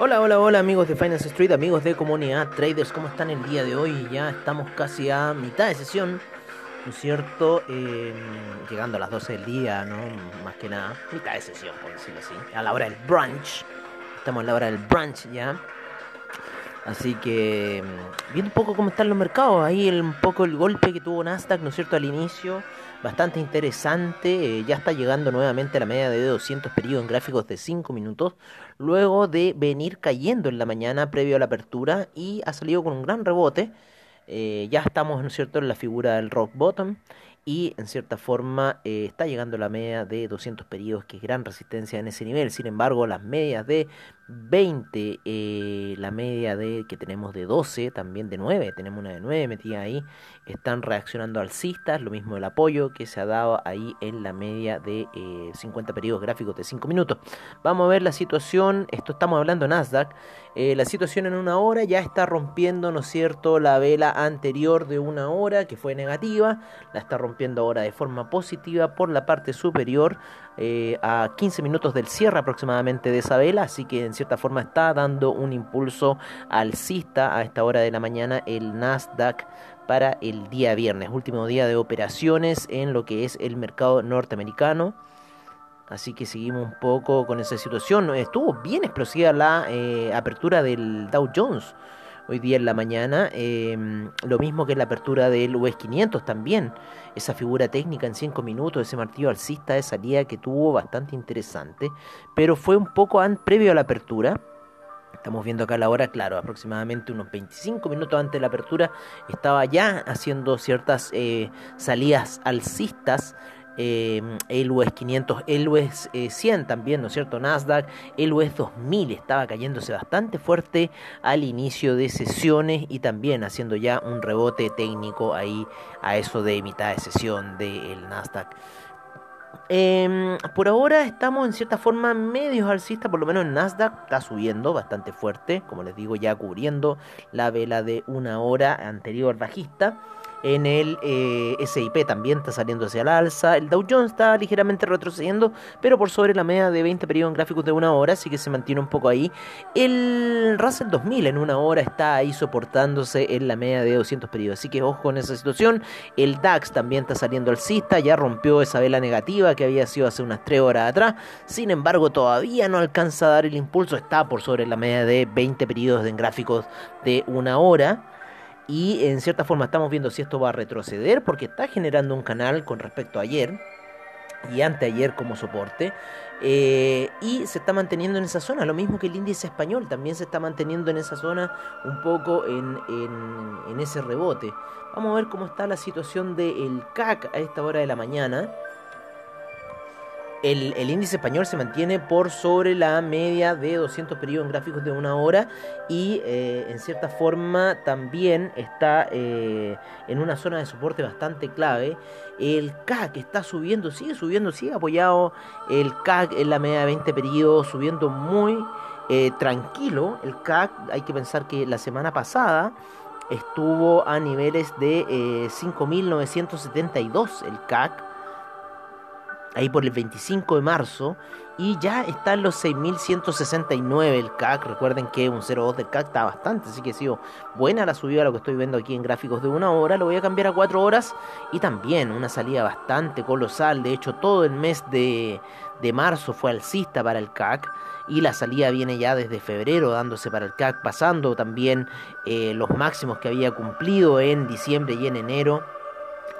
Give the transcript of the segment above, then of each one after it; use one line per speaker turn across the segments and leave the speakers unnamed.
Hola, hola, hola amigos de Finance Street, amigos de Comunidad Traders, ¿cómo están el día de hoy? Ya estamos casi a mitad de sesión, ¿no es cierto? Eh, llegando a las 12 del día, ¿no? Más que nada, mitad de sesión, por decirlo así, a la hora del brunch. Estamos a la hora del brunch ya. Así que, mm, viendo un poco cómo están los mercados, ahí el, un poco el golpe que tuvo Nasdaq, ¿no es cierto?, al inicio bastante interesante. Eh, ya está llegando nuevamente a la media de 200 periodos en gráficos de 5 minutos, luego de venir cayendo en la mañana previo a la apertura y ha salido con un gran rebote. Eh, ya estamos, ¿no cierto?, en la figura del rock bottom y en cierta forma eh, está llegando a la media de 200 periodos, que es gran resistencia en ese nivel. Sin embargo, las medias de 20, eh, la media de que tenemos de 12, también de 9, tenemos una de 9 metida ahí, están reaccionando alcistas, lo mismo el apoyo que se ha dado ahí en la media de 50 eh, periodos gráficos de 5 minutos. Vamos a ver la situación, esto estamos hablando Nasdaq, eh, la situación en una hora ya está rompiendo, ¿no es cierto?, la vela anterior de una hora que fue negativa, la está rompiendo ahora de forma positiva por la parte superior a 15 minutos del cierre aproximadamente de esa vela, así que en cierta forma está dando un impulso alcista a esta hora de la mañana el Nasdaq para el día viernes, último día de operaciones en lo que es el mercado norteamericano. Así que seguimos un poco con esa situación. Estuvo bien explosiva la eh, apertura del Dow Jones hoy día en la mañana. Em, lo mismo que la apertura del US 500 también. Esa figura técnica en 5 minutos, ese martillo alcista de salida que tuvo bastante interesante. Pero fue un poco previo a la apertura. Estamos viendo acá la hora, claro, aproximadamente unos 25 minutos antes de la apertura estaba ya haciendo ciertas eh, salidas alcistas eh, el US 500, el US 100 también, ¿no es cierto? Nasdaq, el US 2000 estaba cayéndose bastante fuerte al inicio de sesiones y también haciendo ya un rebote técnico ahí a eso de mitad de sesión del Nasdaq. Em, por ahora estamos en cierta forma medios alcistas, por lo menos en Nasdaq está subiendo bastante fuerte, como les digo, ya cubriendo la vela de una hora anterior bajista. En el eh, SIP también está saliendo hacia el alza. El Dow Jones está ligeramente retrocediendo, pero por sobre la media de 20 periodos en gráficos de una hora, así que se mantiene un poco ahí. El Russell 2000 en una hora está ahí soportándose en la media de 200 periodos, así que ojo con esa situación. El DAX también está saliendo alcista, ya rompió esa vela negativa que había sido hace unas 3 horas atrás. Sin embargo, todavía no alcanza a dar el impulso, está por sobre la media de 20 periodos en gráficos de una hora y en cierta forma estamos viendo si esto va a retroceder porque está generando un canal con respecto a ayer y anteayer como soporte eh, y se está manteniendo en esa zona. Lo mismo que el índice español también se está manteniendo en esa zona un poco en, en, ese rebote. Vamos a ver cómo está la situación del CAC a esta hora de la mañana el, índice español se mantiene por sobre la media de 200 periodos en gráficos de una hora y eh, en cierta forma también está eh, en una zona de soporte bastante clave. El CAC está subiendo, sigue subiendo, sigue apoyado el CAC en la media de 20 periodos, subiendo muy eh, tranquilo. El CAC, hay que pensar que la semana pasada estuvo a niveles de 5.972 el CAC ahí por el 25 de marzo y ya está en los 6169 el CAC. Recuerden que un 0.2 del CAC está bastante, así que ha sido buena la subida, lo que estoy viendo aquí en gráficos de una hora. Lo voy a cambiar a 4 horas y también una salida bastante colosal. De hecho, todo el mes de, de marzo fue alcista para el CAC y la salida viene ya desde febrero dándose para el CAC, pasando también eh, los máximos que había cumplido en diciembre y en enero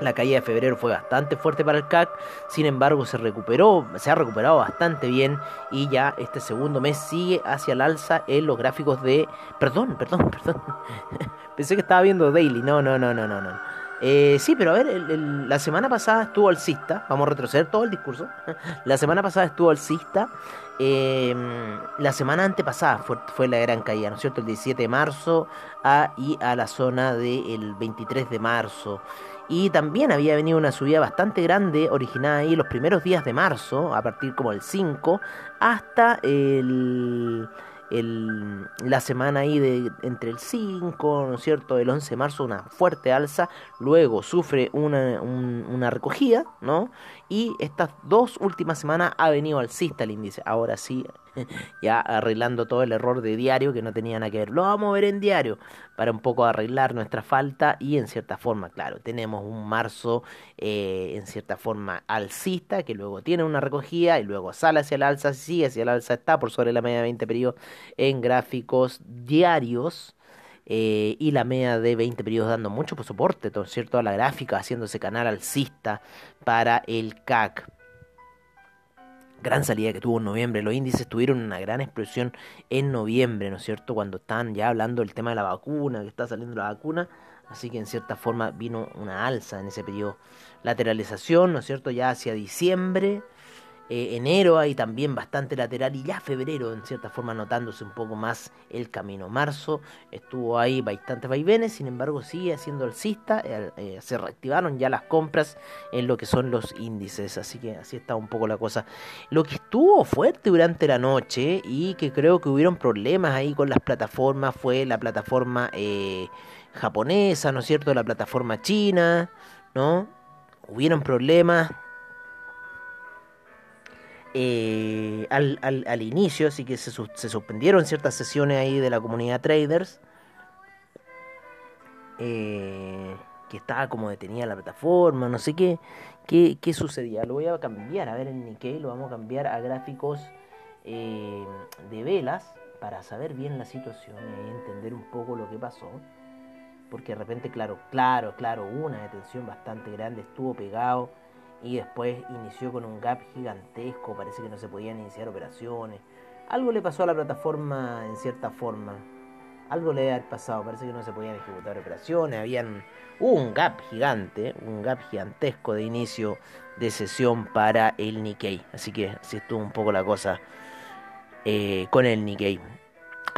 la caída de febrero fue bastante fuerte para el CAC, sin embargo se recuperó, se ha recuperado bastante bien y ya este segundo mes sigue hacia el alza en los gráficos de... Perdón, perdón, perdón. Pensé que estaba viendo Daily, no, no, no, no, no. no. Eh, sí, pero a ver, la semana pasada estuvo alcista, vamos a retroceder todo el discurso. La semana pasada estuvo alcista, em, la semana antepasada fue, fue, la gran caída, ¿no es cierto? El 17 de marzo a, y a la zona del 23 de marzo. Y también había venido una subida bastante grande, originada ahí los primeros días de marzo, a partir como el 5, hasta el, el, la semana ahí de entre el 5, ¿no es cierto?, el 11 de marzo, una fuerte alza, luego sufre una, una recogida, ¿no? Y estas dos últimas semanas ha venido alcista el índice, ahora sí, ya arreglando todo el error de diario que no tenía nada que ver. Lo vamos a ver en diario para un poco arreglar nuestra falta y en cierta forma, claro, tenemos un marzo eh, en cierta forma alcista que luego tiene una recogida y luego sale hacia el alza, sigue hacia el alza, está por sobre la media de 20 periodos en gráficos diarios. Eh, y la media de 20 periodos dando mucho soporte, todo cierto? A la gráfica, haciéndose canal alcista para el CAC gran salida que tuvo en noviembre. Los índices tuvieron una gran explosión en noviembre, ¿no es cierto? Cuando están ya hablando del tema de la vacuna, que está saliendo la vacuna. Así que en cierta forma vino una alza en ese periodo. Lateralización, ¿no es cierto? Ya hacia diciembre eh, enero hay también bastante lateral y ya febrero en cierta forma notándose un poco más el camino. Marzo estuvo ahí bastantes vaivenes, sin embargo sigue siendo alcista, eh, eh, se reactivaron ya las compras en lo que son los índices, así que así está un poco la cosa. Lo que estuvo fuerte durante la noche y que creo que hubieron problemas ahí con las plataformas fue la plataforma japonesa, ¿no es cierto? La plataforma china, ¿no? Hubieron problemas eh, al, al, inicio, así que se, suspendieron ciertas sesiones ahí de la comunidad traders. Eh, que estaba como detenida la plataforma, no sé qué, qué, qué, sucedía. Lo voy a cambiar, a ver en Nikkei, lo vamos a cambiar a gráficos eh, de velas para saber bien la situación y entender un poco lo que pasó. Porque de repente, claro, claro, claro, una detención bastante grande, estuvo pegado y después inició con un gap gigantesco, parece que no se podían iniciar operaciones. Algo le pasó a la plataforma en cierta forma. Algo le ha pasado, parece que no se podían ejecutar operaciones, habían un gap gigante, un gap gigantesco de inicio de sesión para el Nikkei. Así que así estuvo un poco la cosa eh, con el Nikkei.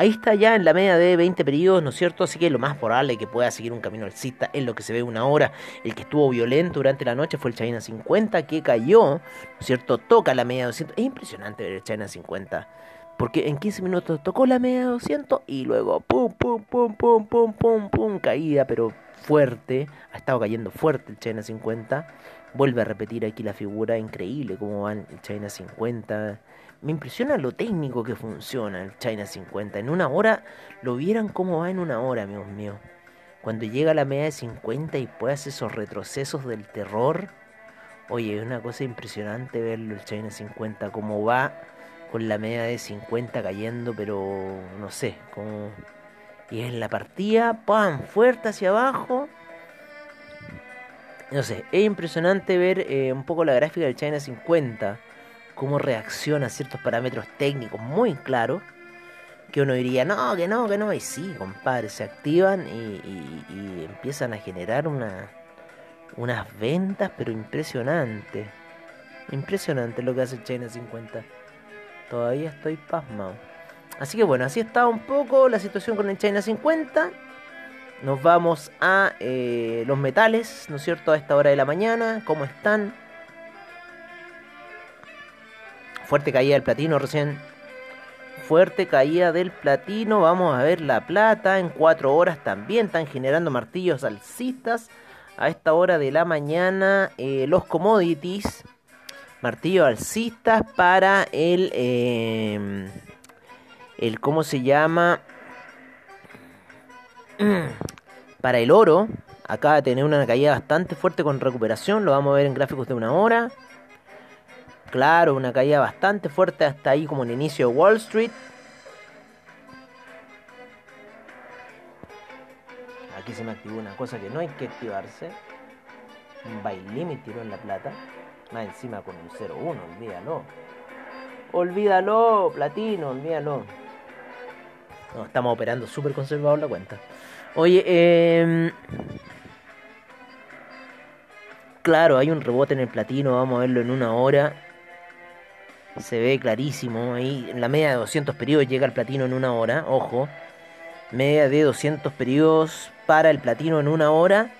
Ahí está ya en la media de 20 periodos, ¿no es cierto? Así que lo más probable que pueda seguir un camino alcista es lo que se ve una hora. El que estuvo violento durante la noche fue el China 50 que cayó, ¿no es cierto? Toca la media de 200. Es impresionante ver el China 50. Porque en 15 minutos tocó la media de 200 y luego pum, pum, pum, pum, pum, pum, pum, caída, pero fuerte. Ha estado cayendo fuerte el China 50. Vuelve a repetir aquí la figura, increíble cómo va el China 50 me impresiona lo técnico que funciona el China 50. En una hora, lo vieran cómo va en una hora, amigos míos. Cuando llega a la media de 50 y puede hacer esos retrocesos del terror. Oye, es una cosa impresionante verlo el China 50, cómo va con la media de 50 cayendo, pero no sé, como... Y en la partida, ¡pam! Fuerte hacia abajo. No sé, es impresionante ver eh, un poco la gráfica del China 50 cómo reacciona a ciertos parámetros técnicos muy claros, que uno diría, no, que no, que no, y sí, compadre, se activan y, empiezan a generar una, unas ventas, pero impresionante. Impresionante lo que hace China 50. Todavía estoy pasmado. Así que bueno, así está un poco la situación con el China 50. Nos vamos a eh, los metales, ¿no es cierto? A esta hora de la mañana, ¿cómo están? Fuerte caída del platino recién. Fuerte caída del platino. Vamos a ver la plata. En 4 horas también están generando martillos alcistas. A esta hora de la mañana eh, los commodities. Martillos alcistas para el... Em, el ¿Cómo se llama? Para el oro. Acaba de tener una caída bastante fuerte con recuperación. Lo vamos a ver en gráficos de una hora. Claro, una caída bastante fuerte hasta ahí como el inicio de Wall Street. Aquí se me activó una cosa que no hay que activarse. Un buy limit tiró en la plata. Más encima con un 0-1, olvídalo. Olvídalo, platino, olvídalo. Estamos operando súper conservador la cuenta. Oye, eh... Claro, hay un rebote en el platino, vamos a verlo en una hora se ve clarísimo. Ahí la media de 200 periodos llega el platino en una hora. Ojo. Media de 200 periodos para el platino en una hora.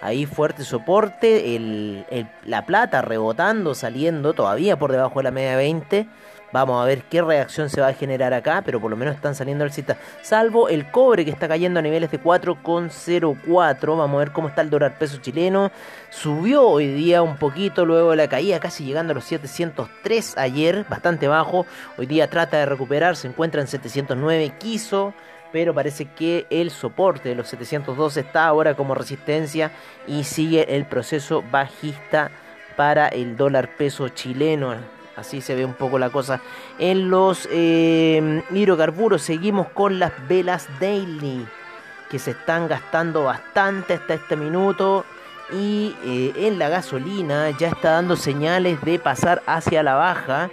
Ahí fuerte soporte. El, la plata rebotando, saliendo todavía por debajo de la media de 20. Vamos a ver qué reacción se va a generar acá, pero por lo menos están saliendo alcistas. Salvo el cobre que está cayendo a niveles de 4,04. Vamos a ver cómo está el dólar peso chileno. Subió hoy día un poquito luego de la caída, casi llegando a los 703 ayer, bastante bajo. Hoy día trata de recuperar, se encuentra en 709, quiso pero parece que el soporte de los 702 está ahora como resistencia y sigue el proceso bajista para el dólar peso chileno. Así se ve un poco la cosa. En los eh, hidrocarburos seguimos con las velas daily. Que se están gastando bastante hasta este minuto. Y eh, en la gasolina ya está dando señales de pasar hacia la baja.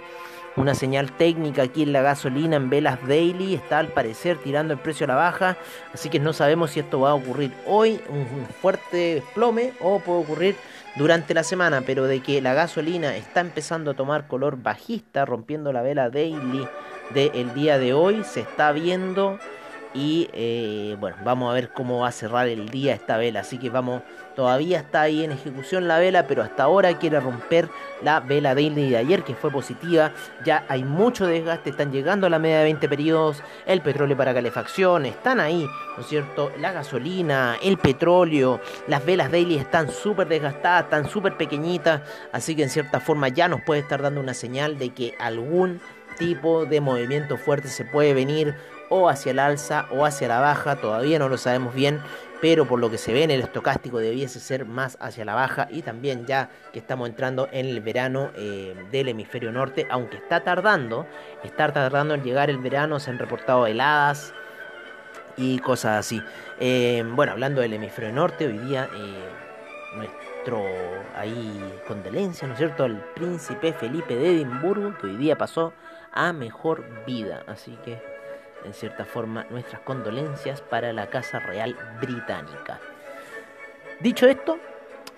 Una señal técnica aquí en la gasolina en velas daily está al parecer tirando el precio a la baja. Así que no sabemos si esto va a ocurrir hoy, un fuerte desplome, o puede ocurrir durante la semana, pero de que la gasolina está empezando a tomar color bajista, rompiendo la vela daily del día de hoy, se está viendo y eh, bueno, vamos a ver cómo va a cerrar el día esta vela. Así que vamos, todavía está ahí en ejecución la vela, pero hasta ahora quiere romper la vela daily de ayer, que fue positiva. Ya hay mucho desgaste, están llegando a la media de 20 periodos. El petróleo para calefacción, están ahí, ¿no es cierto? La gasolina, el petróleo, las velas daily están súper desgastadas, están súper pequeñitas. Así que en cierta forma ya nos puede estar dando una señal de que algún tipo de movimiento fuerte se puede venir o hacia el alza o hacia la baja, todavía no lo sabemos bien, pero por lo que se ve en el estocástico debiese ser más hacia la baja y también ya que estamos entrando en el verano eh, del hemisferio norte, aunque está tardando, está tardando en llegar el verano, se han reportado heladas y cosas así. Eh, bueno, hablando del hemisferio norte, hoy día eh, nuestro ahí condolencia, ¿no es cierto?, al príncipe Felipe de Edimburgo, que hoy día pasó a mejor vida, así que en cierta forma, nuestras condolencias para la Casa Real Británica. Dicho esto,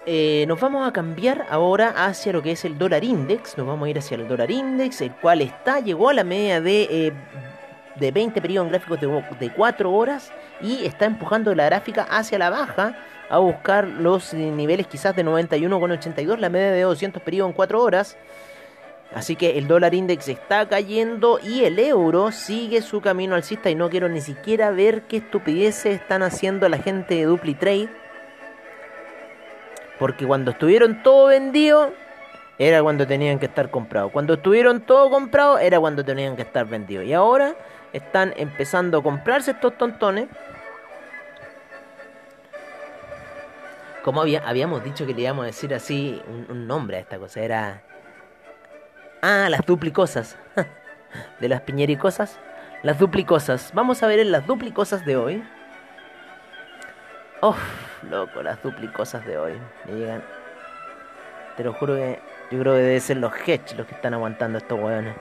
eh, nos vamos a cambiar ahora hacia lo que es el dólar index. Nos vamos a ir hacia el dólar index, el cual está, llegó a la media de, eh, de 20 periodos gráficos de, de 4 horas y está empujando la gráfica hacia la baja a buscar los niveles quizás de 91,82, la media de 200 periodos en 4 horas. Así que el dólar index está cayendo y el euro sigue su camino alcista y no quiero ni siquiera ver qué estupideces están haciendo la gente de DupliTrade. Porque cuando estuvieron todo vendido era cuando tenían que estar comprados. Cuando estuvieron todo comprado era cuando tenían que estar vendidos. Y ahora están empezando a comprarse estos tontones. Como habíamos dicho que le íbamos a decir así un nombre a esta cosa, era Ah, las duplicosas. De las piñericosas. Las duplicosas. Vamos a ver en las duplicosas de hoy. Uf, loco, las duplicosas de hoy. Me llegan. Te lo juro que yo creo que deben ser los hedge los que están aguantando estos hueones.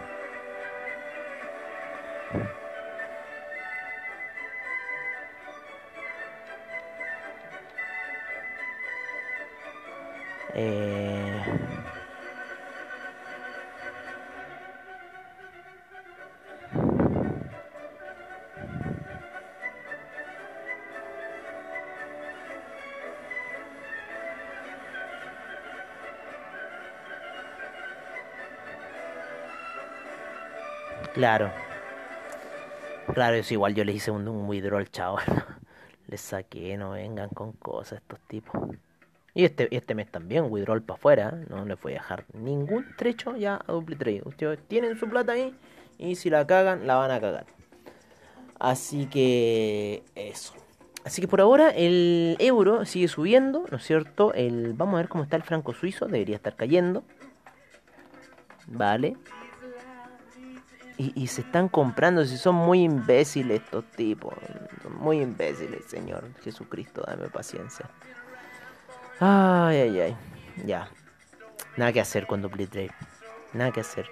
Claro. Claro, es igual yo les hice un, un withdrawal, chao. les saqué, no vengan con cosas estos tipos. Y este, este mes también, withdrawal para afuera. No les voy a dejar ningún trecho ya a trade. Ustedes tienen su plata ahí y si la cagan, la van a cagar. Así que eso. Así que por ahora el euro sigue subiendo, ¿no es cierto? El, vamos a ver cómo está el franco suizo, debería estar cayendo. Vale. Y, se están comprando, si son muy imbéciles estos tipos. muy imbéciles, Señor Jesucristo, dame paciencia. Ay, ay, ay. Ya. Nada que hacer con Trade Nada que hacer.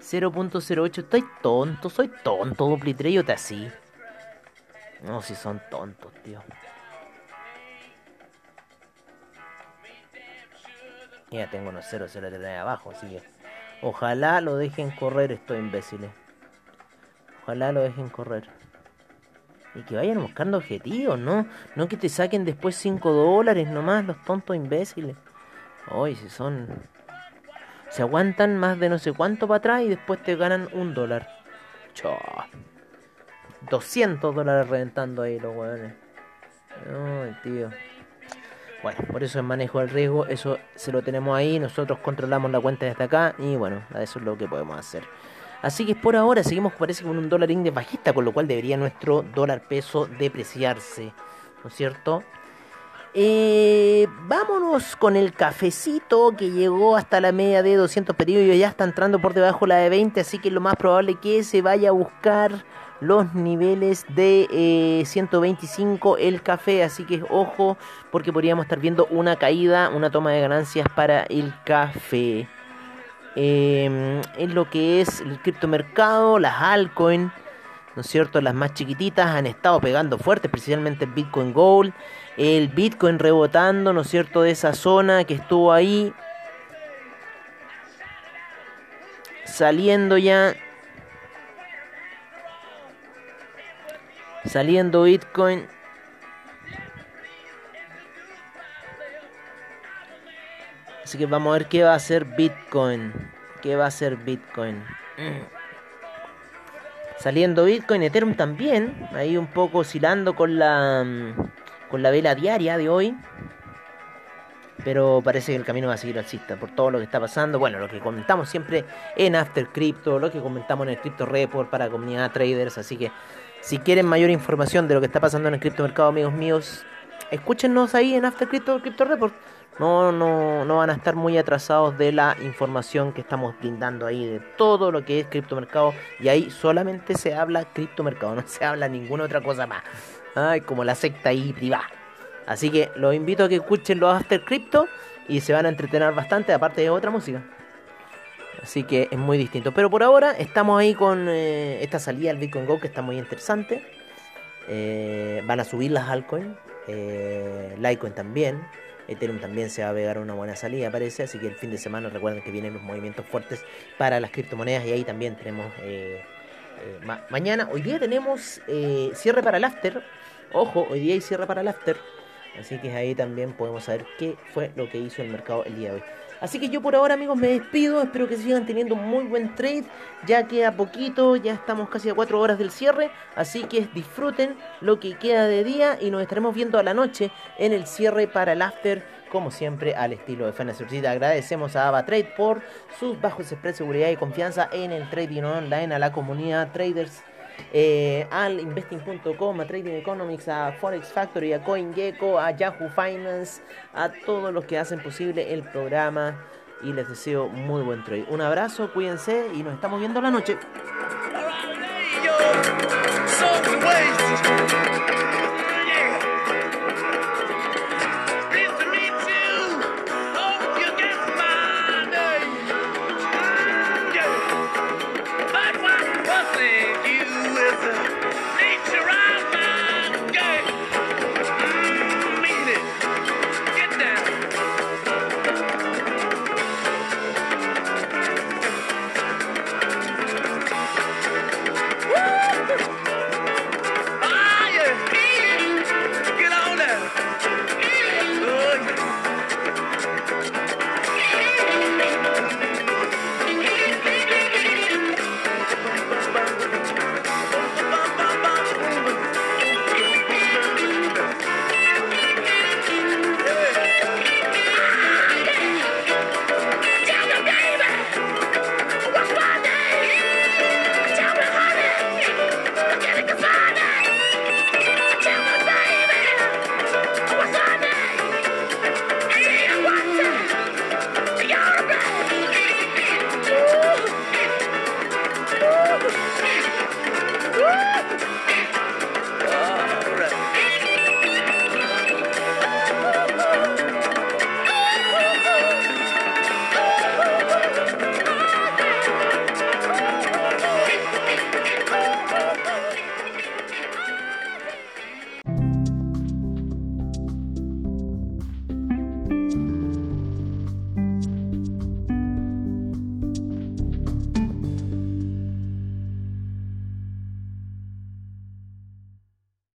0.08. Estoy tonto, soy tonto, Trade Yo te así. No, si son tontos, tío. Ya tengo unos 0, 0 de abajo, así que. Ojalá lo dejen correr estos imbéciles. Ojalá lo dejen correr. Y que vayan buscando objetivos, ¿no? No que te saquen después 5 dólares nomás, los tontos imbéciles. Hoy si son... Se aguantan más de no sé cuánto para atrás y después te ganan un dólar. Chao. 200 dólares reventando ahí los weones. Ay, tío. Bueno, por eso el manejo del riesgo, eso se lo tenemos ahí, nosotros controlamos la cuenta desde acá y bueno, eso es lo que podemos hacer. Así que por ahora seguimos parece con un dólar index bajista, con lo cual debería nuestro dólar peso depreciarse, ¿no es cierto? Eh, vámonos con el cafecito que llegó hasta la media de 200 pedidos y ya está entrando por debajo la de 20, así que lo más probable que se vaya a buscar los niveles de 125 eh, el café, así que ojo porque podríamos estar viendo una caída, una toma de ganancias para el café. Eh, en lo que es el criptomercado, las altcoins, ¿no es cierto? Las más chiquititas han estado pegando fuerte, especialmente el Bitcoin Gold, el Bitcoin rebotando, ¿no es cierto? De esa zona que estuvo ahí, saliendo ya Saliendo Bitcoin. Así que vamos a ver qué va a hacer Bitcoin. ¿Qué va a hacer Bitcoin? Saliendo Bitcoin, Ethereum también. Ahí un poco oscilando con la, con la vela diaria de hoy. Pero parece que el camino va a seguir alcista por todo lo que está pasando. Bueno, lo que comentamos siempre en After Crypto, lo que comentamos en el Crypto Report para comunidad traders. Así que si quieren mayor información de lo que está pasando en el criptomercado, amigos míos, escúchenos ahí en After Crypto, Crypto Report. No, no, no van a estar muy atrasados de la información que estamos brindando ahí de todo lo que es criptomercado. Y ahí solamente se habla criptomercado, no se habla ninguna otra cosa más. Ay, como la secta ahí privada. Así que los invito a que escuchen los After Crypto y se van a entretener bastante, aparte de otra música. Así que es muy distinto. Pero por ahora estamos ahí con eh, esta salida del Bitcoin Go que está muy interesante. Eh, van a subir las altcoins. Eh, Litecoin también. Ethereum también se va a pegar una buena salida, parece. Así que el fin de semana recuerden que vienen los movimientos fuertes para las criptomonedas. Y ahí también tenemos mañana. Hoy día tenemos cierre para el after. Ojo, hoy día hay cierre para el after. Así que ahí también podemos saber qué fue lo que hizo el mercado el día de hoy. Así que yo por ahora amigos me despido, espero que sigan teniendo un muy buen trade, ya queda poquito, ya estamos casi a 4 horas del cierre, así que disfruten lo que queda de día y nos estaremos viendo a la noche en el cierre para el after, como siempre al estilo de Fena Agradecemos a AvaTrade por sus bajos express, seguridad y confianza en el trading online, a la comunidad traders eh, al investing.com, a Trading Economics, a Forex Factory, a CoinGecko, a Yahoo Finance, a todos los que hacen posible el programa y les deseo muy buen trade. Un abrazo, cuídense y nos estamos viendo la noche.